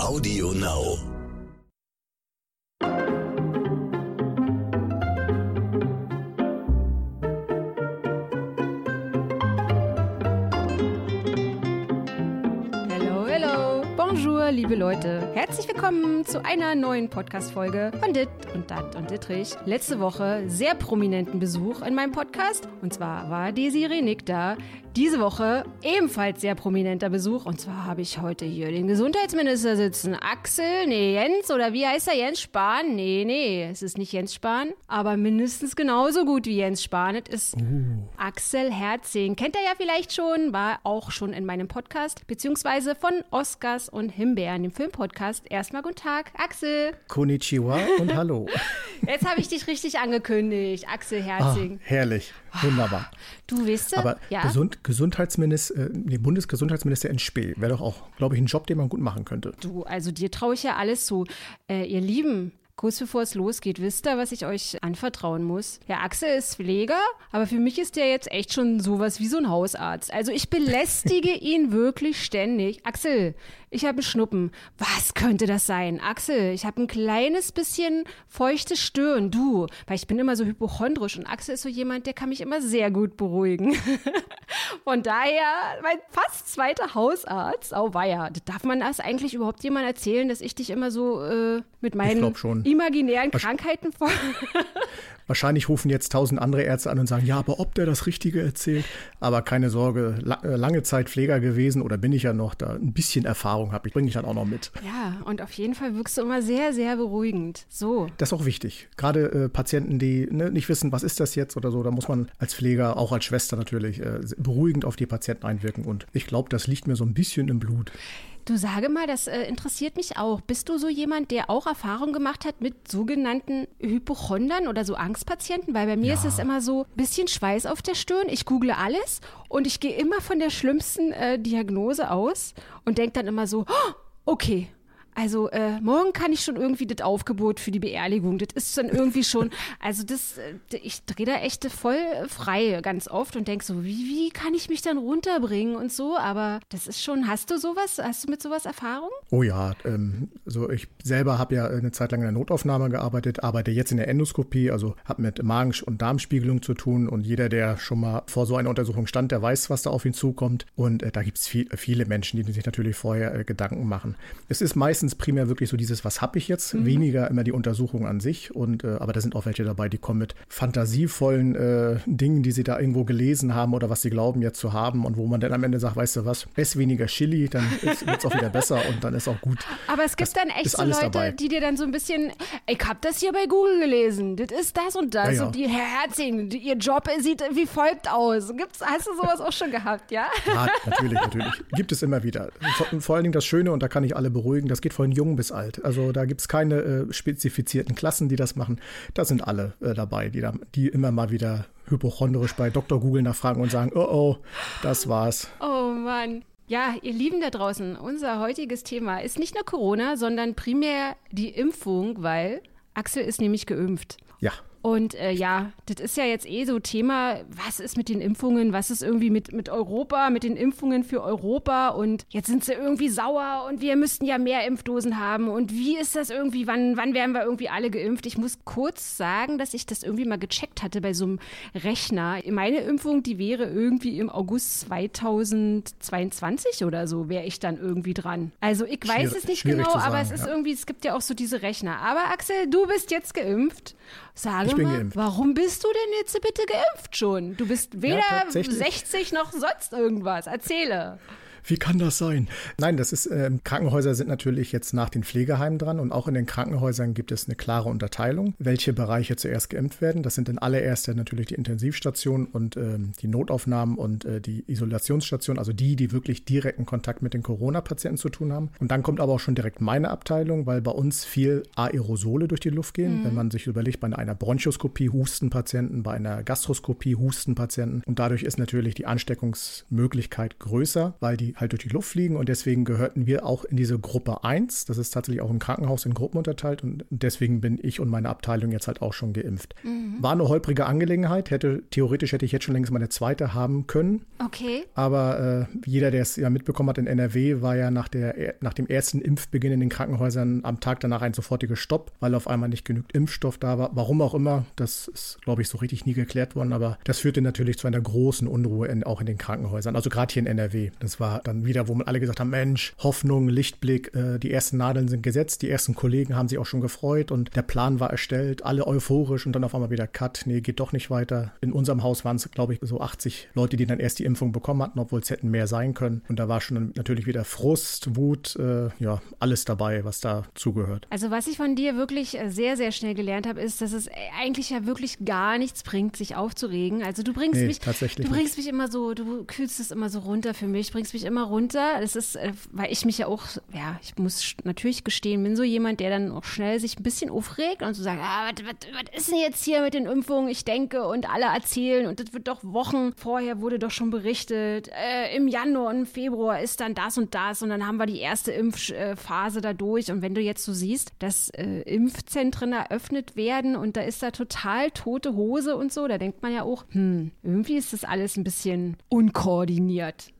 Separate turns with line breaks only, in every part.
Audio Now.
Liebe Leute. Herzlich willkommen zu einer neuen Podcast-Folge von Dit und Dat und Dittrich. Letzte Woche sehr prominenten Besuch in meinem Podcast. Und zwar war Desiree Nick da. Diese Woche ebenfalls sehr prominenter Besuch. Und zwar habe ich heute hier den Gesundheitsminister sitzen. Axel, nee, Jens, oder wie heißt er? Jens Spahn? Nee, nee, es ist nicht Jens Spahn. Aber mindestens genauso gut wie Jens Spahn. Es ist Axel Herzing. Kennt er ja vielleicht schon, war auch schon in meinem Podcast, beziehungsweise von Oscars und Himbeeren, dem Filmpodcast. Erstmal guten Tag, Axel.
Konnichiwa und hallo.
Jetzt habe ich dich richtig angekündigt, Axel
Ah,
Herzing.
herrlich, wunderbar.
Du weißt,
Aber
ja.
Gesund, Gesundheitsminister, äh, nee, Bundesgesundheitsminister in Spee wäre doch auch, glaube ich, ein Job, den man gut machen könnte.
Du, also dir traue ich ja alles zu. Äh, ihr Lieben, kurz bevor es losgeht, wisst ihr, was ich euch anvertrauen muss? Der Axel ist Pfleger, aber für mich ist der jetzt echt schon sowas wie so ein Hausarzt. Also ich belästige ihn wirklich ständig. Axel, ich habe einen Schnuppen. Was könnte das sein? Axel, ich habe ein kleines bisschen feuchte Stirn. Du, weil ich bin immer so hypochondrisch und Axel ist so jemand, der kann mich immer sehr gut beruhigen. Von daher, mein fast zweiter Hausarzt, oh weia, darf man das eigentlich überhaupt jemand erzählen, dass ich dich immer so äh, mit meinen
glaub schon.
Imaginären Krankheiten vor...
Wahrscheinlich rufen jetzt tausend andere Ärzte an und sagen, ja, aber ob der das Richtige erzählt. Aber keine Sorge, la äh, lange Zeit Pfleger gewesen oder bin ich ja noch, da ein bisschen Erfahrung habe ich, bringe ich dann auch noch mit.
Ja, und auf jeden Fall wirkst du immer sehr, sehr beruhigend. So.
Das ist auch wichtig. Gerade äh, Patienten, die ne, nicht wissen, was ist das jetzt oder so, da muss man als Pfleger, auch als Schwester natürlich, äh, beruhigend auf die Patienten einwirken. Und ich glaube, das liegt mir so ein bisschen im Blut.
Du sage mal, das äh, interessiert mich auch. Bist du so jemand, der auch Erfahrung gemacht hat mit sogenannten Hypochondern oder so Angstpatienten? Weil bei mir ist es immer so bisschen Schweiß auf der Stirn. Ich google alles und ich gehe immer von der schlimmsten äh, Diagnose aus und denke dann immer so, "Oh, okay. Also äh, morgen kann ich schon irgendwie das Aufgebot für die Beerdigung. Das ist dann irgendwie schon, also das, äh, ich drehe da echt voll frei ganz oft und denke so, wie, wie kann ich mich dann runterbringen und so. Aber das ist schon, hast du sowas, hast du mit sowas Erfahrung?
Oh ja, ähm, also ich selber habe ja eine Zeit lang in der Notaufnahme gearbeitet, arbeite jetzt in der Endoskopie, also habe mit Magen- und Darmspiegelung zu tun und jeder, der schon mal vor so einer Untersuchung stand, der weiß, was da auf ihn zukommt. Und äh, da gibt es viel, viele Menschen, die sich natürlich vorher äh, Gedanken machen. Es ist meistens primär wirklich so dieses, was habe ich jetzt, weniger immer die Untersuchung an sich. Und äh, aber da sind auch welche dabei, die kommen mit fantasievollen äh, Dingen, die sie da irgendwo gelesen haben oder was sie glauben jetzt zu haben und wo man dann am Ende sagt, weißt du was, ess weniger Chili, dann wird es auch wieder besser und dann ist auch gut.
Aber es gibt
Das
dann echt so Leute,
dabei.
die dir dann so ein bisschen, ich hab das hier bei Google gelesen, das ist das und das
Ja, ja.
und die Herr Herzing, ihr Job sieht wie folgt aus. Gibt's, hast du sowas auch schon gehabt, ja?
Ja, natürlich, natürlich. Gibt es immer wieder. Vor, vor allen Dingen das Schöne, und da kann ich alle beruhigen, das geht von jung bis alt. Also da gibt es keine äh, spezifizierten Klassen, die das machen. Da sind alle äh, dabei, die, da, die immer mal wieder hypochondrisch bei Dr. Google nachfragen und sagen, oh oh, das war's.
Oh Mann. Ja, ihr Lieben da draußen, unser heutiges Thema ist nicht nur Corona, sondern primär die Impfung, weil Axel ist nämlich geimpft.
Ja,
Und äh, ja, das ist ja jetzt eh so Thema, was ist mit den Impfungen, was ist irgendwie mit, mit Europa, mit den Impfungen für Europa und jetzt sind sie irgendwie sauer und wir müssten ja mehr Impfdosen haben und wie ist das irgendwie, wann, wann werden wir irgendwie alle geimpft? Ich muss kurz sagen, dass ich das irgendwie mal gecheckt hatte bei so einem Rechner. Meine Impfung, die wäre irgendwie im August 2022 oder so, wäre ich dann irgendwie dran. Also ich weiß
Schwierig-
es nicht genau, aber es ist
ja.
irgendwie, es gibt ja auch so diese Rechner. Aber Axel, du bist jetzt geimpft. Sage
Ich bin
mal,
geimpft.
warum bist du denn jetzt bitte geimpft schon? Du bist weder
tatsächlich.
60 noch sonst irgendwas. Erzähle.
Wie kann das sein? Nein, das ist, ähm, Krankenhäuser sind natürlich jetzt nach den Pflegeheimen dran und auch in den Krankenhäusern gibt es eine klare Unterteilung, welche Bereiche zuerst geimpft werden. Das sind in allererster natürlich die Intensivstationen und ähm, die Notaufnahmen und äh, die Isolationsstationen, also die, die wirklich direkten Kontakt mit den Corona-Patienten zu tun haben. Und dann kommt aber auch schon direkt meine Abteilung, weil bei uns viel Aerosole durch die Luft gehen. Wenn man sich überlegt, bei einer Bronchoskopie Hustenpatienten, bei einer Gastroskopie Hustenpatienten und dadurch ist natürlich die Ansteckungsmöglichkeit größer, weil die halt durch die Luft fliegen und deswegen gehörten wir auch in diese Gruppe 1. Das ist tatsächlich auch ein Krankenhaus in Gruppen unterteilt und deswegen bin ich und meine Abteilung jetzt halt auch schon geimpft. Mhm. War eine holprige Angelegenheit, hätte theoretisch hätte ich jetzt schon längst meine zweite haben können.
Okay.
Aber äh, jeder, der es ja mitbekommen hat in NRW, war ja nach, der, nach dem ersten Impfbeginn in den Krankenhäusern am Tag danach ein sofortiger Stopp, weil auf einmal nicht genügend Impfstoff da war. Warum auch immer, das ist, glaube ich, so richtig nie geklärt worden, aber das führte natürlich zu einer großen Unruhe in, auch in den Krankenhäusern. Also gerade hier in NRW. Das war dann wieder, wo man alle gesagt haben, Mensch, Hoffnung, Lichtblick, äh, die ersten Nadeln sind gesetzt, die ersten Kollegen haben sich auch schon gefreut und der Plan war erstellt, alle euphorisch und dann auf einmal wieder Cut, nee, geht doch nicht weiter. In unserem Haus waren es, glaube ich, so 80 Leute, die dann erst die Impfung bekommen hatten, obwohl es hätten mehr sein können. Und da war schon natürlich wieder Frust, Wut, äh, ja, alles dabei, was da zugehört.
Also was ich von dir wirklich äh, sehr, sehr schnell gelernt habe, ist, dass es eigentlich ja wirklich gar nichts bringt, sich aufzuregen. Also du bringst
Nee,
mich, du bringst mich immer so, du kühlst es immer so runter für mich, bringst mich immer runter. Das ist, äh, weil ich mich ja auch, ja, ich muss natürlich gestehen, bin so jemand, der dann auch schnell sich ein bisschen aufregt und so sagt, ah, was, ist denn jetzt hier mit den Impfungen? Ich denke und alle erzählen und das wird doch Wochen vorher wurde doch schon berichtet. Äh, Im Januar und Februar ist dann das und das und dann haben wir die erste Impfphase da durch. Und wenn du jetzt so siehst, dass äh, Impfzentren eröffnet werden und da ist da total tote Hose und so, da denkt man ja auch, hm, irgendwie ist das alles ein bisschen unkoordiniert.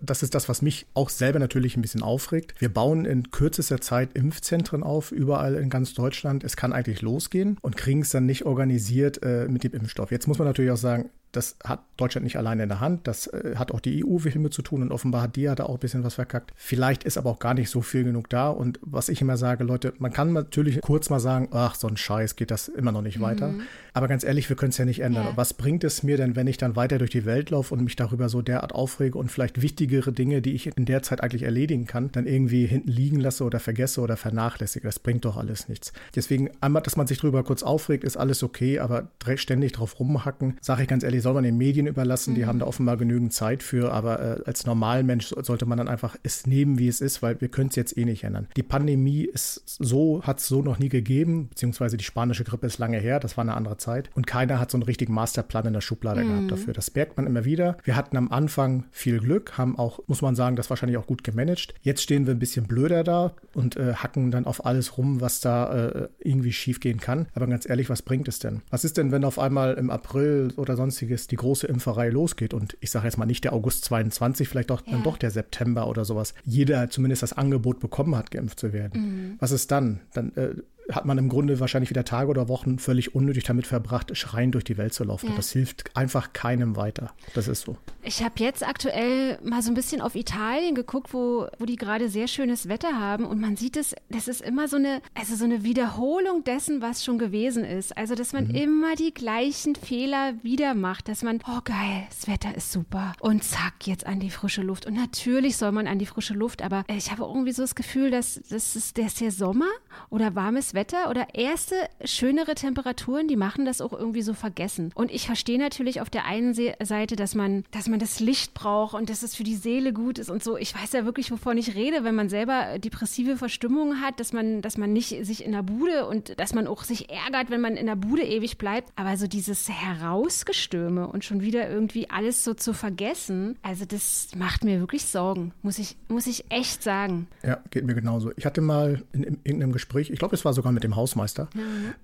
Das ist das, was mich auch selber natürlich ein bisschen aufregt. Wir bauen in kürzester Zeit Impfzentren auf, überall in ganz Deutschland. Es kann eigentlich losgehen und kriegen es dann nicht organisiert äh, mit dem Impfstoff. Jetzt muss man natürlich auch sagen, das hat Deutschland nicht alleine in der Hand. Das äh, hat auch die EU viel mit zu tun und offenbar hat die ja da auch ein bisschen was verkackt. Vielleicht ist aber auch gar nicht so viel genug da. Und was ich immer sage, Leute, man kann natürlich kurz mal sagen, ach, so ein Scheiß geht das immer noch nicht weiter. Aber ganz ehrlich, wir können es ja nicht ändern.
Ja.
Was bringt es mir denn, wenn ich dann weiter durch die Welt laufe und mich darüber so derart aufrege und vielleicht wichtigere Dinge, die ich in der Zeit eigentlich erledigen kann, dann irgendwie hinten liegen lasse oder vergesse oder vernachlässige? Das bringt doch alles nichts. Deswegen einmal, dass man sich darüber kurz aufregt, ist alles okay, aber ständig drauf rumhacken, sage ich ganz ehrlich, soll man den Medien überlassen. Die haben da offenbar genügend Zeit für, aber äh, als Normalmensch so- sollte man dann einfach es nehmen, wie es ist, weil wir können es jetzt eh nicht ändern. Die Pandemie ist so, hat es so noch nie gegeben, beziehungsweise die spanische Grippe ist lange her, das war eine andere Zeit. Und keiner hat so einen richtigen Masterplan in der Schublade gehabt dafür. Das merkt man immer wieder. Wir hatten am Anfang viel Glück, haben auch, muss man sagen, das wahrscheinlich auch gut gemanagt. Jetzt stehen wir ein bisschen blöder da und äh, hacken dann auf alles rum, was da äh, irgendwie schief gehen kann. Aber ganz ehrlich, was bringt es denn? Was ist denn, wenn auf einmal im April oder sonstiges die große Impferei losgeht? Und ich sage jetzt mal nicht der August 22, vielleicht doch, dann
Ja.
doch der September oder sowas. Jeder zumindest das Angebot bekommen hat, geimpft zu werden. Was ist dann? Dann äh, hat man im Grunde wahrscheinlich wieder Tage oder Wochen völlig unnötig damit verbracht, schreiend durch die Welt zu laufen.
Ja.
Das hilft einfach keinem weiter. Das ist so.
Ich habe jetzt aktuell mal so ein bisschen auf Italien geguckt, wo, wo die gerade sehr schönes Wetter haben und man sieht es, das ist immer so eine, also so eine Wiederholung dessen, was schon gewesen ist. Also, dass man immer die gleichen Fehler wieder macht, dass man, oh geil, das Wetter ist super und zack, jetzt an die frische Luft. Und natürlich soll man an die frische Luft, aber ich habe irgendwie so das Gefühl, dass das ist, der ist der Sommer oder warmes Wetter oder erste schönere Temperaturen, die machen das auch irgendwie so vergessen. Und ich verstehe natürlich auf der einen Se Seite, dass man, dass man das Licht braucht und dass es für die Seele gut ist und so. Ich weiß ja wirklich, wovon ich rede, wenn man selber depressive Verstimmungen hat, dass man, dass man nicht sich in der Bude und dass man auch sich ärgert, wenn man in der Bude ewig bleibt. Aber so dieses Herausgestürme und schon wieder irgendwie alles so zu vergessen, also das macht mir wirklich Sorgen, muss ich, muss ich echt sagen.
Ja, geht mir genauso. Ich hatte mal in, in irgendeinem Gespräch, ich glaube, es war sogar mit dem Hausmeister,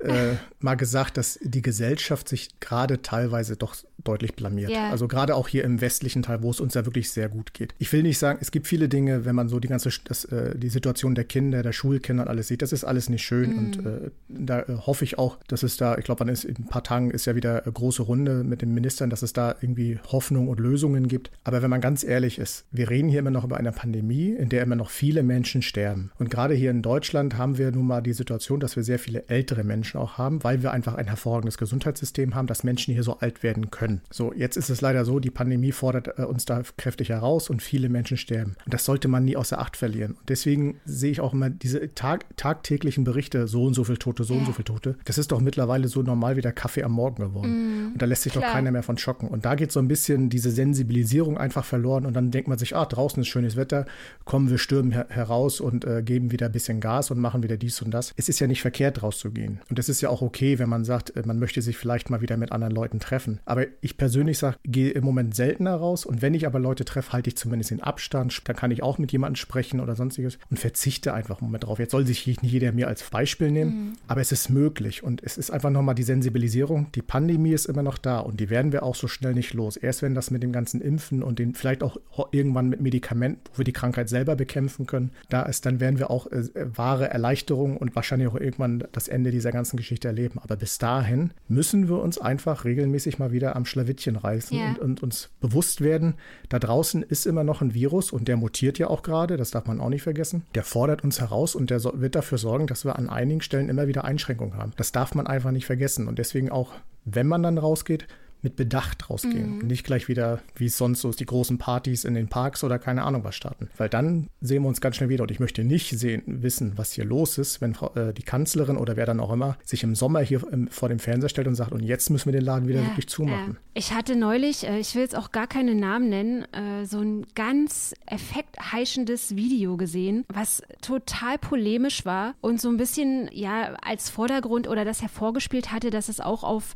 äh, mal gesagt, dass die Gesellschaft sich gerade teilweise doch deutlich blamiert.
Ja.
Also gerade auch hier im westlichen Teil, wo es uns ja wirklich sehr gut geht. Ich will nicht sagen, es gibt viele Dinge, wenn man so die ganze das, äh, die Situation der Kinder, der Schulkinder und alles sieht, das ist alles nicht schön. Und äh, da äh, hoffe ich auch, dass es da, ich glaube, in ein paar Tagen ist ja wieder eine große Runde mit den Ministern, dass es da irgendwie Hoffnung und Lösungen gibt. Aber wenn man ganz ehrlich ist, wir reden hier immer noch über eine Pandemie, in der immer noch viele Menschen sterben. Und gerade hier in Deutschland haben wir nun mal die Situation, dass wir sehr viele ältere Menschen auch haben, weil wir einfach ein hervorragendes Gesundheitssystem haben, dass Menschen hier so alt werden können. So, jetzt ist es leider so, die Pandemie fordert äh, uns da kräftig heraus und viele Menschen sterben. Und das sollte man nie außer Acht verlieren. Und deswegen sehe ich auch immer diese Tag, tagtäglichen Berichte, so und so viel Tote, so und so viel Tote. Das ist doch mittlerweile so normal wie der Kaffee am Morgen geworden. und da lässt sich doch
klar.
keiner mehr von schocken. Und da geht so ein bisschen diese Sensibilisierung einfach verloren. Und dann denkt man sich, ah, draußen ist schönes Wetter, kommen wir stürmen her heraus und äh, geben wieder ein bisschen Gas und machen wieder dies und das. Es ist ja nicht verkehrt, rauszugehen. Und es ist ja auch okay, wenn man sagt, äh, man möchte sich vielleicht mal wieder mit anderen Leuten treffen. Aber ich persönlich sage, gehe im Moment seltener raus. Und wenn ich aber Leute treffe, halte ich zumindest den Abstand. Dann kann ich auch mit jemandem sprechen oder sonstiges und verzichte einfach im Moment drauf. Jetzt soll sich nicht jeder mir als Beispiel nehmen, mhm. aber es ist möglich. Und es ist einfach nochmal die Sensibilisierung. Die Pandemie ist immer noch da und die werden wir auch so schnell nicht los. Erst wenn das mit dem ganzen Impfen und den vielleicht auch irgendwann mit Medikamenten, wo wir die Krankheit selber bekämpfen können, da ist, dann werden wir auch äh, wahre Erleichterung und wahrscheinlich auch irgendwann das Ende dieser ganzen Geschichte erleben. Aber bis dahin müssen wir uns einfach regelmäßig mal wieder am Schlawittchen reißen yeah. und, und uns bewusst werden, da draußen ist immer noch ein Virus und der mutiert ja auch gerade, das darf man auch nicht vergessen. Der fordert uns heraus und der wird dafür sorgen, dass wir an einigen Stellen immer wieder Einschränkungen haben. Das darf man einfach nicht vergessen. Und deswegen auch, wenn man dann rausgeht, mit Bedacht rausgehen. Mhm. Nicht gleich wieder, wie es sonst so ist, die großen Partys in den Parks oder keine Ahnung was starten. Weil dann sehen wir uns ganz schnell wieder. Und ich möchte nicht sehen, wissen, was hier los ist, wenn äh, die Kanzlerin oder wer dann auch immer sich im Sommer hier im, vor dem Fernseher stellt und sagt, und jetzt müssen wir den Laden wieder ja, wirklich zumachen.
Äh, ich hatte neulich, äh, ich will jetzt auch gar keine Namen nennen, äh, so ein ganz effektheischendes Video gesehen, was total polemisch war und so ein bisschen ja als Vordergrund oder das hervorgespielt hatte, dass es auch auf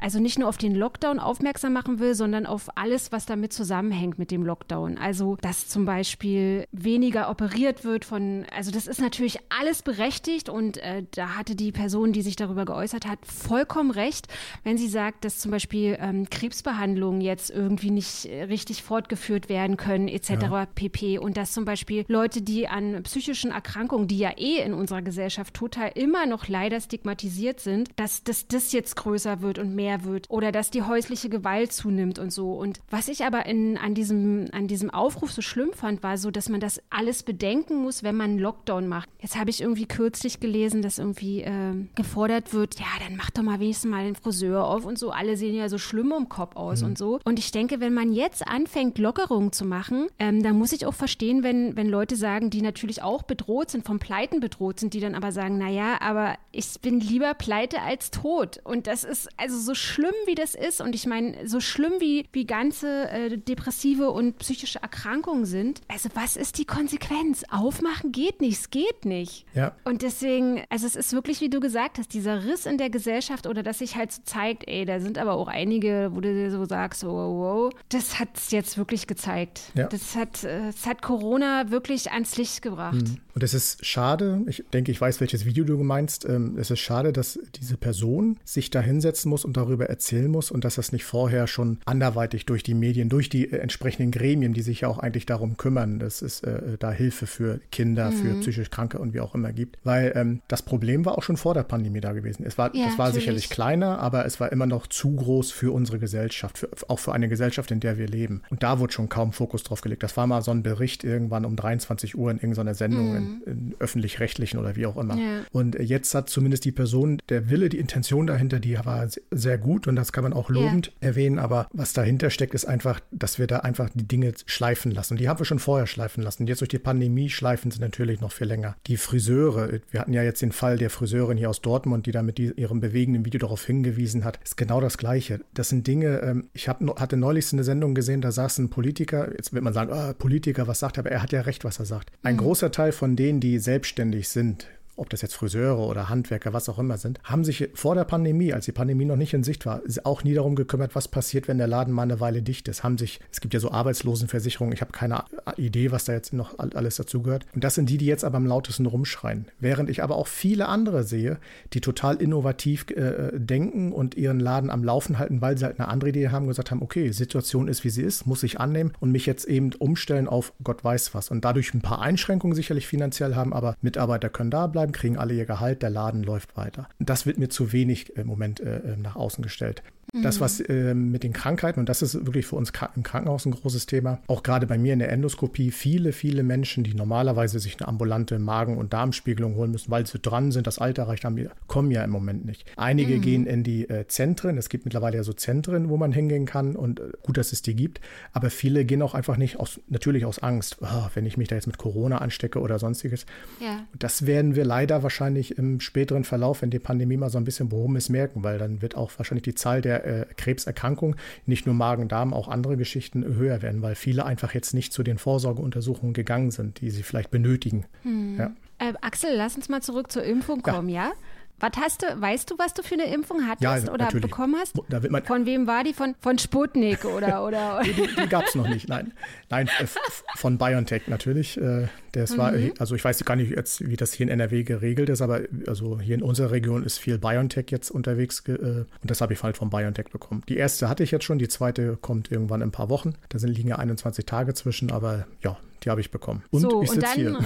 also nicht nur auf den Lockdown aufmerksam machen will, sondern auf alles, was damit zusammenhängt mit dem Lockdown. Also, dass zum Beispiel weniger operiert wird von, also das ist natürlich alles berechtigt und äh, da hatte die Person, die sich darüber geäußert hat, vollkommen recht, wenn sie sagt, dass zum Beispiel ähm, Krebsbehandlungen jetzt irgendwie nicht richtig fortgeführt werden können, etc. Ja. pp. Und dass zum Beispiel Leute, die an psychischen Erkrankungen, die ja eh in unserer Gesellschaft total immer noch leider stigmatisiert sind, dass, dass das jetzt größer wird und mehr mehr wird oder dass die häusliche Gewalt zunimmt und so. Und was ich aber in, an, diesem, an diesem Aufruf so schlimm fand, war so, dass man das alles bedenken muss, wenn man einen Lockdown macht. Jetzt habe ich irgendwie kürzlich gelesen, dass irgendwie äh, gefordert wird, ja, dann mach doch mal wenigstens mal den Friseur auf und so. Alle sehen ja so schlimm um Kopf aus mhm. und so. Und ich denke, wenn man jetzt anfängt, Lockerungen zu machen, ähm, dann muss ich auch verstehen, wenn, wenn Leute sagen, die natürlich auch bedroht sind, vom Pleiten bedroht sind, die dann aber sagen, naja, aber ich bin lieber pleite als tot. Und das ist also so schlimm wie das ist, und ich meine, so schlimm wie, wie ganze äh, depressive und psychische Erkrankungen sind, also was ist die Konsequenz? Aufmachen geht nicht, es geht nicht.
Ja.
Und deswegen, also es ist wirklich, wie du gesagt hast, dieser Riss in der Gesellschaft oder dass sich halt so zeigt, ey, da sind aber auch einige, wo du dir so sagst, so, wow, das hat es jetzt wirklich gezeigt. Ja. Das, hat, äh, das hat Corona wirklich ans Licht gebracht. Mhm.
Und es ist schade, ich denke, ich weiß, welches Video du meinst, ähm, es ist schade, dass diese Person sich da hinsetzen muss und darüber erzählen muss und dass das nicht vorher schon anderweitig durch die Medien, durch die äh, entsprechenden Gremien, die sich ja auch eigentlich darum kümmern, dass es äh, da Hilfe für Kinder, mhm. für psychisch Kranke und wie auch immer gibt. Weil ähm, das Problem war auch schon vor der Pandemie da gewesen. Es war, ja, das war natürlich. sicherlich kleiner, aber es war immer noch zu groß für unsere Gesellschaft, für, auch für eine Gesellschaft, in der wir leben. Und da wurde schon kaum Fokus drauf gelegt. Das war mal so ein Bericht irgendwann um 23 Uhr in irgendeiner Sendung, mhm. In, in öffentlich-rechtlichen oder wie auch immer. Ja. Und jetzt hat zumindest die Person, der Wille, die Intention dahinter, die war sehr gut und das kann man auch lobend ja. erwähnen, aber was dahinter steckt, ist einfach, dass wir da einfach die Dinge schleifen lassen. Und die haben wir schon vorher schleifen lassen. Jetzt durch die Pandemie schleifen sie natürlich noch viel länger. Die Friseure, wir hatten ja jetzt den Fall der Friseurin hier aus Dortmund, die da mit ihrem bewegenden Video darauf hingewiesen hat, ist genau das Gleiche. Das sind Dinge, ähm, ich hab, hatte neulich eine Sendung gesehen, da saß ein Politiker, jetzt wird man sagen, oh, Politiker, was sagt er, aber er hat ja recht, was er sagt. Ein mhm. großer Teil von denen, die selbstständig sind, ob das jetzt Friseure oder Handwerker, was auch immer sind, haben sich vor der Pandemie, als die Pandemie noch nicht in Sicht war, auch nie darum gekümmert, was passiert, wenn der Laden mal eine Weile dicht ist. Haben sich, es gibt ja so Arbeitslosenversicherungen, ich habe keine Idee, was da jetzt noch alles dazugehört. Und das sind die, die jetzt aber am lautesten rumschreien. Während ich aber auch viele andere sehe, die total innovativ äh, denken und ihren Laden am Laufen halten, weil sie halt eine andere Idee haben, gesagt haben, okay, Situation ist, wie sie ist, muss ich annehmen und mich jetzt eben umstellen auf Gott weiß was. Und dadurch ein paar Einschränkungen sicherlich finanziell haben, aber Mitarbeiter können da bleiben, kriegen alle ihr Gehalt, der Laden läuft weiter. Das wird mir zu wenig im Moment äh, äh nach außen gestellt. Das, was äh, mit den Krankheiten, und das ist wirklich für uns im Krankenhaus ein großes Thema, auch gerade bei mir in der Endoskopie, viele, viele Menschen, die normalerweise sich eine ambulante Magen- und Darmspiegelung holen müssen, weil sie dran sind, das Alter erreicht haben, kommen ja im Moment nicht. Einige mhm. gehen in die äh, Zentren, es gibt mittlerweile ja so Zentren, wo man hingehen kann und äh, gut, dass es die gibt, aber viele gehen auch einfach nicht aus, natürlich aus Angst, oh, wenn ich mich da jetzt mit Corona anstecke oder sonstiges. Ja. Das werden wir leider wahrscheinlich im späteren Verlauf, wenn die Pandemie mal so ein bisschen behoben ist, merken, weil dann wird auch wahrscheinlich die Zahl der äh, Krebserkrankung, nicht nur Magen-Darm, auch andere Geschichten höher werden, weil viele einfach jetzt nicht zu den Vorsorgeuntersuchungen gegangen sind, die sie vielleicht benötigen. Hm.
Ja. äh, Axel, lass uns mal zurück zur Impfung kommen, ja? ja? Was hast du, weißt du, was du für eine Impfung hattest ja, oder natürlich. bekommen hast? von wem war die? Von, von Sputnik oder? oder?
die, die, die gab es noch nicht, nein. Nein, von BioNTech natürlich. Äh, das war, mhm. also ich weiß gar nicht jetzt, wie das hier in NRW geregelt ist, aber also hier in unserer Region ist viel BioNTech jetzt unterwegs äh, und das habe ich halt von BioNTech bekommen. Die erste hatte ich jetzt schon, die zweite kommt irgendwann in ein paar Wochen. Da sind liegen ja 21 Tage zwischen, aber ja, die habe ich bekommen.
Und so, ich sitze hier.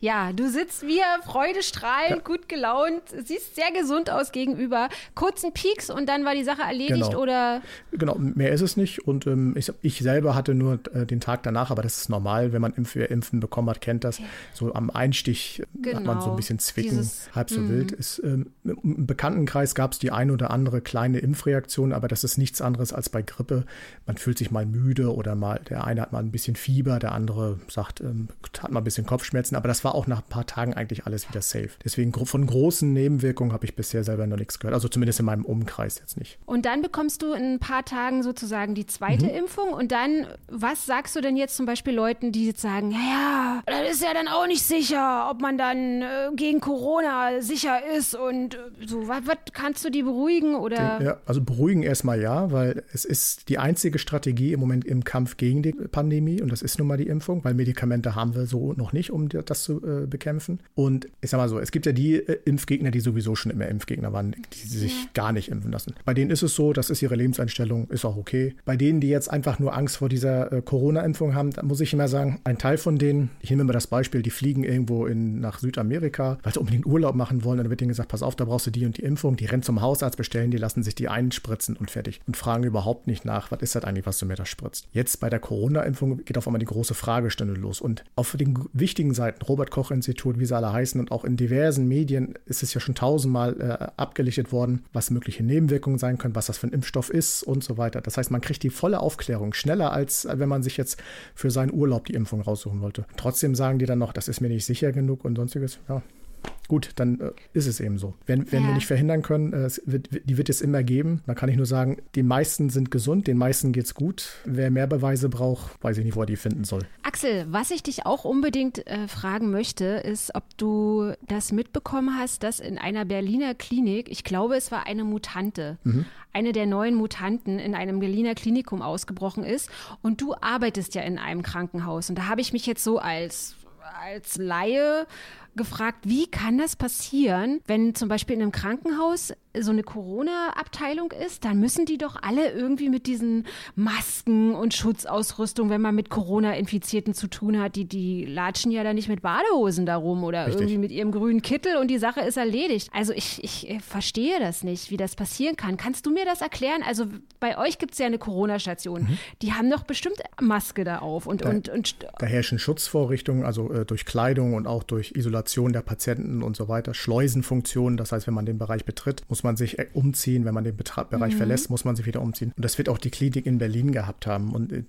Ja, du sitzt wie freudestrahlend, ja. gut gelaunt, siehst sehr gesund aus gegenüber. Kurzen Peaks und dann war die Sache erledigt
genau.
oder?
Genau, mehr ist es nicht. Und ähm, ich, ich, selber hatte nur äh, den Tag danach, aber das ist normal, wenn man Impf Impfen bekommen hat, kennt das. So am Einstich genau. hat man so ein genau. bisschen Zwicken, Dieses, halb so wild. Mhm. Ist, ähm, Im Bekanntenkreis gab es die ein oder andere kleine Impfreaktion, aber das ist nichts anderes als bei Grippe. Man fühlt sich mal müde oder mal, der eine hat mal ein bisschen Fieber, der andere sagt, ähm, hat mal ein bisschen Kopfschmerzen, aber aber das war auch nach ein paar Tagen eigentlich alles wieder safe. Deswegen von großen Nebenwirkungen habe ich bisher selber noch nichts gehört. Also zumindest in meinem Umkreis jetzt nicht.
Und dann bekommst du in ein paar Tagen sozusagen die zweite mhm. Impfung. Und dann, was sagst du denn jetzt zum Beispiel Leuten, die jetzt sagen, ja, das ist ja dann auch nicht sicher, ob man dann äh, gegen Corona sicher ist und äh, so. Was, was, kannst du die beruhigen oder?
Ja, also beruhigen erstmal ja, weil es ist die einzige Strategie im Moment im Kampf gegen die Pandemie und das ist nun mal die Impfung, weil Medikamente haben wir so noch nicht, um das das zu äh, bekämpfen. Und ich sag mal so, es gibt ja die äh, Impfgegner, die sowieso schon immer Impfgegner waren, die sich gar nicht impfen lassen. Bei denen ist es so, das ist ihre Lebenseinstellung, ist auch okay. Bei denen, die jetzt einfach nur Angst vor dieser äh, Corona-Impfung haben, da muss ich immer sagen, ein Teil von denen, ich nehme mal das Beispiel, die fliegen irgendwo in, nach Südamerika, weil sie unbedingt Urlaub machen wollen, dann wird ihnen gesagt, pass auf, da brauchst du die und die Impfung, die rennen zum Hausarzt, bestellen, die lassen sich die einspritzen und fertig und fragen überhaupt nicht nach, was ist das eigentlich, was du mir da spritzt. Jetzt bei der Corona-Impfung geht auf einmal die große Fragestunde los und auf den wichtigen Seiten, Robert Koch-Institut, wie sie alle heißen, und auch in diversen Medien ist es ja schon tausendmal äh, abgelichtet worden, was mögliche Nebenwirkungen sein können, was das für ein Impfstoff ist und so weiter. Das heißt, man kriegt die volle Aufklärung schneller, als äh, wenn man sich jetzt für seinen Urlaub die Impfung raussuchen wollte. Trotzdem sagen die dann noch, das ist mir nicht sicher genug und sonstiges. Ja, Gut, dann äh, ist es eben so. Wenn, wenn ja. wir nicht verhindern können, äh, wird, die wird es immer geben. Dann kann ich nur sagen, die meisten sind gesund, den meisten geht's gut. Wer mehr Beweise braucht, weiß ich nicht, wo er die finden soll.
Axel, was ich dich auch unbedingt äh, fragen möchte, ist, ob du das mitbekommen hast, dass in einer Berliner Klinik, ich glaube, es war eine Mutante, mhm. eine der neuen Mutanten in einem Berliner Klinikum ausgebrochen ist. Und du arbeitest ja in einem Krankenhaus. Und da habe ich mich jetzt so als als Laie gefragt, wie kann das passieren, wenn zum Beispiel in einem Krankenhaus so eine Corona-Abteilung ist, dann müssen die doch alle irgendwie mit diesen Masken und Schutzausrüstung, wenn man mit Corona-Infizierten zu tun hat, die, die latschen ja da nicht mit Badehosen darum oder Richtig. irgendwie mit ihrem grünen Kittel und die Sache ist erledigt. Also ich, ich äh, verstehe das nicht, wie das passieren kann. Kannst du mir das erklären? Also bei euch gibt es ja eine Corona-Station. Mhm. Die haben doch bestimmt Maske da auf und,
da,
und, und
da herrschen Schutzvorrichtungen, also äh, durch Kleidung und auch durch Isolation der Patienten und so weiter, Schleusenfunktionen. Das heißt, wenn man den Bereich betritt, muss man sich äh, umziehen. Wenn man den Bereich mhm. verlässt, muss man sich wieder umziehen. Und das wird auch die Klinik in Berlin gehabt haben. Und äh,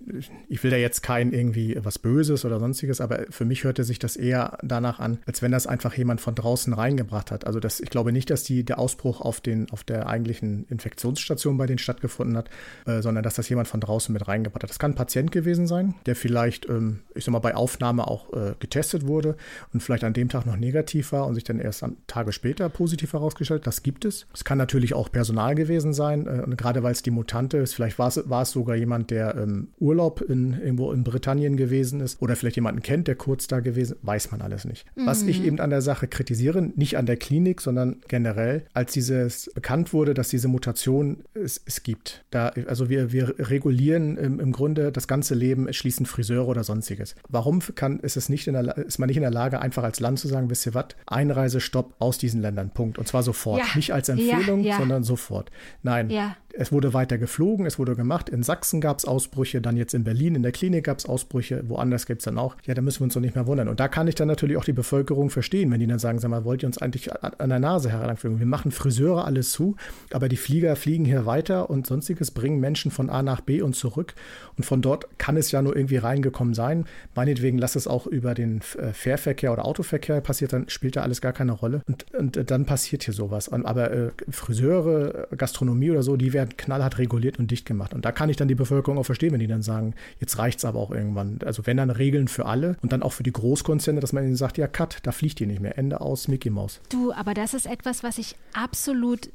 ich will da jetzt kein irgendwie was Böses oder sonstiges, aber für mich hörte sich das eher danach an, als wenn das einfach jemand von draußen reingebracht hat. Also das, ich glaube nicht, dass die, der Ausbruch auf, den, auf der eigentlichen Infektionsstation bei denen stattgefunden hat, äh, sondern dass das jemand von draußen mit reingebracht hat. Das kann ein Patient gewesen sein, der vielleicht, ähm, ich sag mal, bei Aufnahme auch äh, getestet wurde und vielleicht an dem Tag noch negativ war und sich dann erst Tage später positiv herausgestellt. Das gibt es. Es kann natürlich auch Personal gewesen sein. Äh, gerade weil es die Mutante ist, vielleicht war es, war es sogar jemand, der ähm, Urlaub in, irgendwo in Britannien gewesen ist oder vielleicht jemanden kennt, der kurz da gewesen ist, weiß man alles nicht. Mhm. Was ich eben an der Sache kritisiere, nicht an der Klinik, sondern generell, als dieses bekannt wurde, dass diese Mutation es, es gibt. Da, also wir, wir regulieren im, im Grunde das ganze Leben, es schließen Friseure oder sonstiges. Warum kann, ist, es nicht in der, ist man nicht in der Lage, einfach als Land zu sagen, wisst ihr was, Einreisestopp aus diesen Ländern, Punkt. Und zwar sofort. Ja. Nicht als Empfehlung ja, ja. sondern sofort. Nein, ja. Es wurde weiter geflogen, es wurde gemacht. In Sachsen gab es Ausbrüche, dann jetzt in Berlin, in der Klinik gab es Ausbrüche, woanders gibt es dann auch. Ja, da müssen wir uns doch nicht mehr wundern. Und da kann ich dann natürlich auch die Bevölkerung verstehen, wenn die dann sagen, sag mal, wollt ihr uns eigentlich an der Nase heranführen? Wir machen Friseure alles zu, aber die Flieger fliegen hier weiter und sonstiges bringen Menschen von A nach B und zurück. Und von dort kann es ja nur irgendwie reingekommen sein. Meinetwegen lass es auch über den äh, Fährverkehr oder Autoverkehr passiert, dann spielt da alles gar keine Rolle. Und, und dann passiert hier sowas. Aber äh, Friseure, Gastronomie oder so, die werden werden knallhart reguliert und dicht gemacht. Und da kann ich dann die Bevölkerung auch verstehen, wenn die dann sagen, jetzt reicht es aber auch irgendwann. Also wenn dann Regeln für alle und dann auch für die Großkonzerne, dass man ihnen sagt, ja, cut, da fliegt ihr nicht mehr. Ende aus, Mickey Mouse.
Du, aber das ist etwas, was ich absolut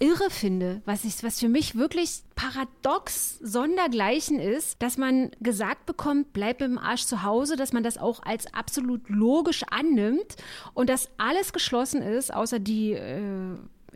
irre finde, was, ich, was für mich wirklich paradox sondergleichen ist, dass man gesagt bekommt, bleib im Arsch zu Hause, dass man das auch als absolut logisch annimmt und dass alles geschlossen ist, außer die äh,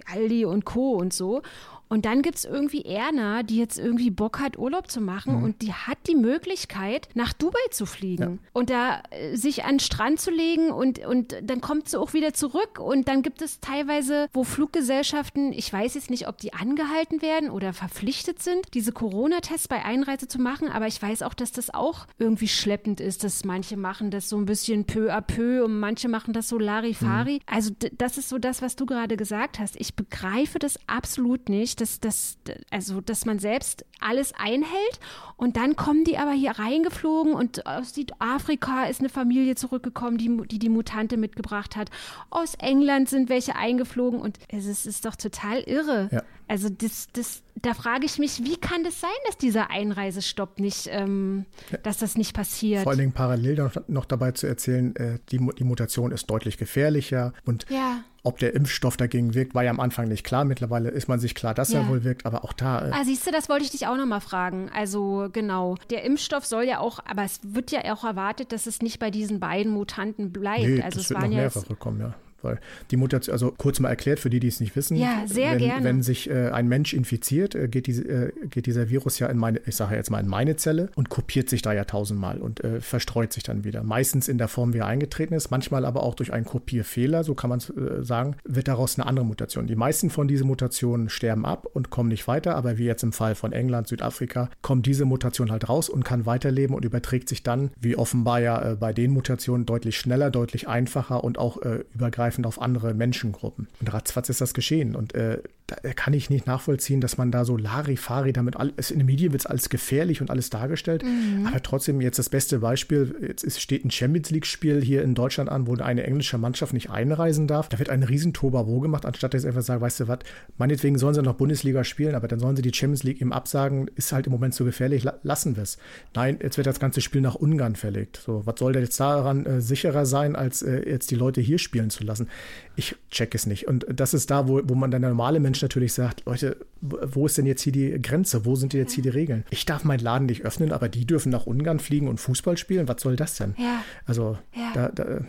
Aldi und Co. und so. Und dann gibt es irgendwie Erna, die jetzt irgendwie Bock hat, Urlaub zu machen mhm. und die hat die Möglichkeit, nach Dubai zu fliegen ja. und da äh, sich an den Strand zu legen und, und dann kommt sie auch wieder zurück und dann gibt es teilweise, wo Fluggesellschaften, ich weiß jetzt nicht, ob die angehalten werden oder verpflichtet sind, diese Corona-Tests bei Einreise zu machen, aber ich weiß auch, dass das auch irgendwie schleppend ist, dass manche machen das so ein bisschen peu à peu und manche machen das so Larifari. Mhm. Also das ist so das, was du gerade gesagt hast. Ich begreife das absolut nicht dass, dass, also, dass man selbst alles einhält und dann kommen die aber hier reingeflogen und aus Südafrika ist eine Familie zurückgekommen, die die, die Mutante mitgebracht hat. Aus England sind welche eingeflogen und es ist, ist doch total irre. Ja. Also das, das, da frage ich mich, wie kann das sein, dass dieser Einreisestopp nicht, ähm, ja. dass das nicht passiert?
Vor allen Dingen parallel noch, noch dabei zu erzählen, äh, die, die Mutation ist deutlich gefährlicher und ja. Ob der Impfstoff dagegen wirkt, war ja am Anfang nicht klar. Mittlerweile ist man sich klar, dass ja. er wohl wirkt, aber auch da.
Äh, ah, siehst du, das wollte ich dich auch nochmal fragen. Also genau, der Impfstoff soll ja auch, aber es wird ja auch erwartet, dass es nicht bei diesen beiden Mutanten bleibt.
Nee,
also
das es wird waren noch mehrfach kommen, ja. Weil die Mutation, also kurz mal erklärt für die, die es nicht wissen.
Ja, sehr
wenn,
gerne.
Wenn sich äh, ein Mensch infiziert, äh, geht, die, äh, geht, dieser Virus ja in meine, ich sage jetzt mal in meine Zelle und kopiert sich da ja tausendmal und äh, verstreut sich dann wieder. Meistens in der Form, wie er eingetreten ist, manchmal aber auch durch einen Kopierfehler, so kann man es äh, sagen, wird daraus eine andere Mutation. Die meisten von diesen Mutationen sterben ab und kommen nicht weiter, aber wie jetzt im Fall von England, Südafrika, kommt diese Mutation halt raus und kann weiterleben und überträgt sich dann, wie offenbar ja äh, bei den Mutationen, deutlich schneller, deutlich einfacher und auch übergreifend auf andere Menschen Menschengruppen. Und ratzfatz ist das geschehen. Und äh, da kann ich nicht nachvollziehen, dass man da so Larifari damit alles, in den Medien wird es alles gefährlich und alles dargestellt. Mhm. Aber trotzdem jetzt das beste Beispiel, jetzt ist, steht ein Champions League-Spiel hier in Deutschland an, wo eine englische Mannschaft nicht einreisen darf. Da wird ein riesen Tobabo gemacht, anstatt dass sie einfach sagen, weißt du was, meinetwegen sollen sie noch Bundesliga spielen, aber dann sollen sie die Champions League eben absagen, ist halt im Moment zu gefährlich, lassen wir es. Nein, jetzt wird das ganze Spiel nach Ungarn verlegt. So, was soll denn jetzt daran äh, sicherer sein, als äh, jetzt die Leute hier spielen zu lassen? Ich check es nicht. Und das ist da, wo, wo man dann der normale Mensch natürlich sagt, Leute, wo ist denn jetzt hier die Grenze? Wo sind jetzt hier die Regeln? Ich darf meinen Laden nicht öffnen, aber die dürfen nach Ungarn fliegen und Fußball spielen. Was soll das denn? Ja. Also ja. Da, da,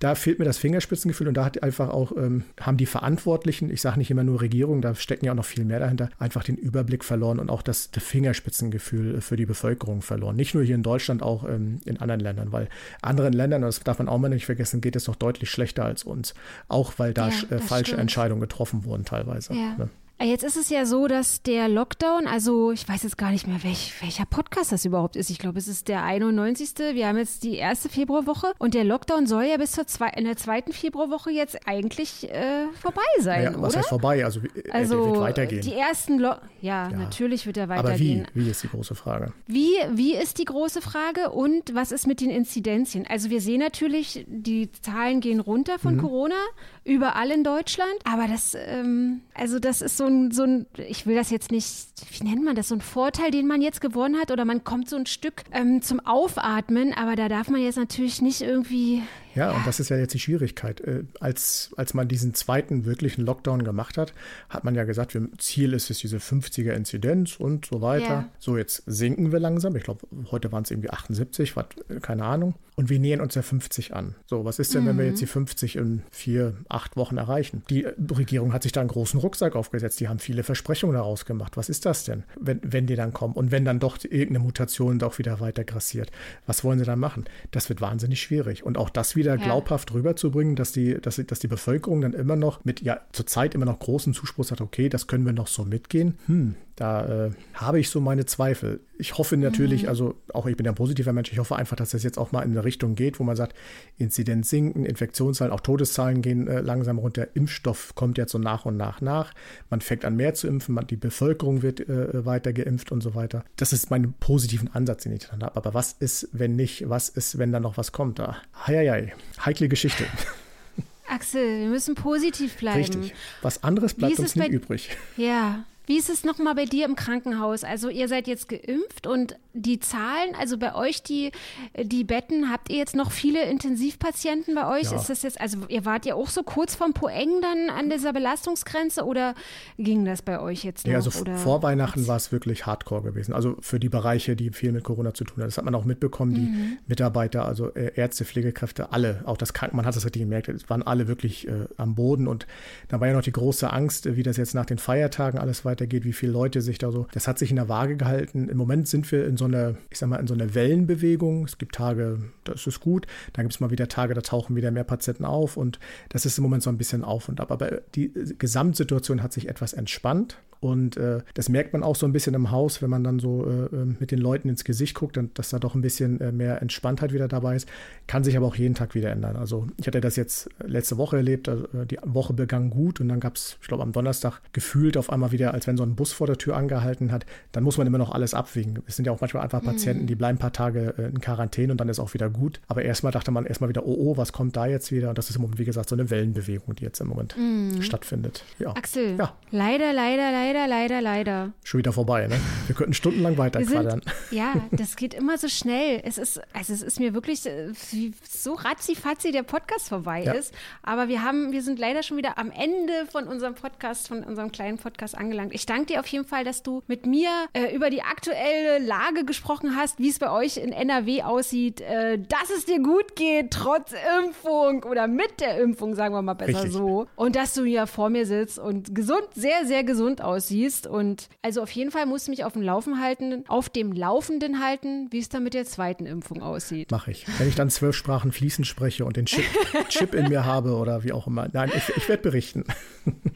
da fehlt mir das Fingerspitzengefühl und da hat einfach auch, ähm, haben die Verantwortlichen, ich sage nicht immer nur Regierung, da stecken ja auch noch viel mehr dahinter, einfach den Überblick verloren und auch das, Fingerspitzengefühl für die Bevölkerung verloren. Nicht nur hier in Deutschland, auch ähm, in anderen Ländern, weil anderen Ländern, das darf man auch mal nicht vergessen, geht es noch deutlich schlechter als uns. Auch weil da ja, äh, falsche stimmt. Entscheidungen getroffen wurden teilweise. Ja. Ne?
Jetzt ist es ja so, dass der Lockdown, also ich weiß jetzt gar nicht mehr, welch, welcher Podcast das überhaupt ist. Ich glaube, es ist der 91. Wir haben jetzt die erste Februarwoche und der Lockdown soll ja bis zur zwei, in der zweiten Februarwoche jetzt eigentlich äh, vorbei sein, naja,
was
oder?
heißt vorbei? Also, äh, also wird weitergehen.
Die ersten, Lo ja, ja, natürlich wird er weitergehen.
Aber wie? Wie ist die große Frage?
Wie, wie ist die große Frage und was ist mit den Inzidenzien? Also wir sehen natürlich, die Zahlen gehen runter von mhm. Corona überall in Deutschland, aber das, ähm, also das ist so ein, so ein, ich will das jetzt nicht, wie nennt man das, so ein Vorteil, den man jetzt gewonnen hat? Oder man kommt so ein Stück ähm, zum Aufatmen, aber da darf man jetzt natürlich nicht irgendwie
ja, und das ist ja jetzt die Schwierigkeit. Äh, als, als man diesen zweiten wirklichen Lockdown gemacht hat, hat man ja gesagt, Ziel ist es diese 50er Inzidenz und so weiter. Ja. So, jetzt sinken wir langsam. Ich glaube, heute waren es irgendwie 78, wat, keine Ahnung. Und wir nähern uns der 50 an. So, was ist denn, mhm. wenn wir jetzt die 50 in vier, acht Wochen erreichen? Die Regierung hat sich da einen großen Rucksack aufgesetzt. Die haben viele Versprechungen daraus gemacht. Was ist das denn, wenn, wenn die dann kommen? Und wenn dann doch irgendeine Mutation doch wieder weiter grassiert? Was wollen sie dann machen? Das wird wahnsinnig schwierig. Und auch das wieder ja. glaubhaft rüberzubringen, dass die, dass, dass die Bevölkerung dann immer noch mit, ja, zurzeit immer noch großen Zuspruch sagt, okay, das können wir noch so mitgehen. Hm, da äh, habe ich so meine Zweifel. Ich hoffe natürlich, mhm. also auch ich bin ja ein positiver Mensch, ich hoffe einfach, dass das jetzt auch mal in eine Richtung geht, wo man sagt, Inzidenz sinken, Infektionszahlen, auch Todeszahlen gehen äh, langsam runter, Impfstoff kommt jetzt so nach und nach nach, man fängt an mehr zu impfen, man, die Bevölkerung wird äh, weiter geimpft und so weiter. Das ist mein positiven Ansatz, den ich dann habe. Aber was ist, wenn nicht, was ist, wenn da noch was kommt? Da, hei, hei, heikle Geschichte.
Axel, wir müssen positiv bleiben.
Richtig. Was anderes bleibt uns nicht übrig.
Ja, Wie ist es nochmal bei dir im Krankenhaus? Also ihr seid jetzt geimpft und die Zahlen, also bei euch die, die Betten, habt ihr jetzt noch viele Intensivpatienten bei euch? Ja. Ist das jetzt, also ihr wart ja auch so kurz vom Poeng dann an dieser Belastungsgrenze oder ging das bei euch jetzt noch?
Ja, also
oder?
vor Weihnachten war es wirklich hardcore gewesen. Also für die Bereiche, die viel mit Corona zu tun haben. Das hat man auch mitbekommen, die mhm. Mitarbeiter, also äh, Ärzte, Pflegekräfte, alle, auch das Krankenhaus, man hat es richtig gemerkt, es waren alle wirklich äh, am Boden und da war ja noch die große Angst, wie das jetzt nach den Feiertagen alles weitergeht, wie viele Leute sich da so, das hat sich in der Waage gehalten. Im Moment sind wir in so einer, ich sag mal, in so einer Wellenbewegung. Es gibt Tage, das ist gut, dann gibt es mal wieder Tage, da tauchen wieder mehr Patienten auf und das ist im Moment so ein bisschen auf und ab. Aber die Gesamtsituation hat sich etwas entspannt. Und äh, das merkt man auch so ein bisschen im Haus, wenn man dann so äh, äh mit den Leuten ins Gesicht guckt, dann, dass da doch ein bisschen äh, mehr Entspanntheit wieder dabei ist. Kann sich aber auch jeden Tag wieder ändern. Also ich hatte das jetzt letzte Woche erlebt. Also äh, die Woche begann gut und dann gab es, ich glaube, am Donnerstag gefühlt auf einmal wieder, als wenn so ein Bus vor der Tür angehalten hat. Dann muss man immer noch alles abwiegen. Es sind ja auch manchmal einfach Patienten, mhm. die bleiben ein paar Tage äh, in Quarantäne und dann ist auch wieder gut. Aber erstmal dachte man erstmal wieder, oh, oh, was kommt da jetzt wieder? Und das ist im Moment, wie gesagt, so eine Wellenbewegung, die jetzt im Moment mhm. stattfindet.
Ja. Axel, ja. leider, leider, leider leider, leider, leider.
Schon wieder vorbei, ne? Wir könnten stundenlang weiter quadern.
Ja, das geht immer so schnell. Es ist, also es ist mir wirklich äh, so ratzi-fatzi der Podcast vorbei ja. ist. Aber wir haben, wir sind leider schon wieder am Ende von unserem Podcast, von unserem kleinen Podcast angelangt. Ich danke dir auf jeden Fall, dass du mit mir äh, über die aktuelle Lage gesprochen hast, wie es bei euch in NRW aussieht, äh, dass es dir gut geht, trotz Impfung oder mit der Impfung, sagen wir mal besser Richtig. so. Und dass du hier vor mir sitzt und gesund, sehr, sehr gesund aussiehst aussiehst. Und also auf jeden Fall musst du mich auf dem Laufen halten, auf dem Laufenden halten, wie es dann mit der zweiten Impfung aussieht.
Mache ich. Wenn ich dann zwölf Sprachen fließend spreche und den Chip, Chip in mir habe oder wie auch immer. Nein, ich, ich werde berichten.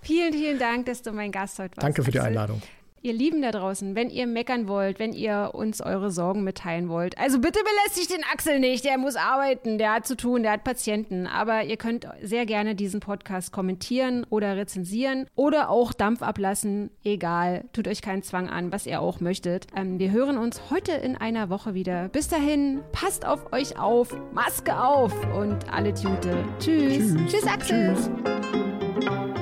Vielen, vielen Dank, dass du mein Gast heute warst.
Danke für die Einladung
ihr Lieben da draußen, wenn ihr meckern wollt, wenn ihr uns eure Sorgen mitteilen wollt, also bitte belästigt den Axel nicht, der muss arbeiten, der hat zu tun, der hat Patienten. Aber ihr könnt sehr gerne diesen Podcast kommentieren oder rezensieren oder auch Dampf ablassen. Egal, tut euch keinen Zwang an, was ihr auch möchtet. Ähm, wir hören uns heute in einer Woche wieder. Bis dahin, passt auf euch auf, Maske auf und alle Tüte. Tschüss. Tschüss, Tschüss Axel. Tschüss.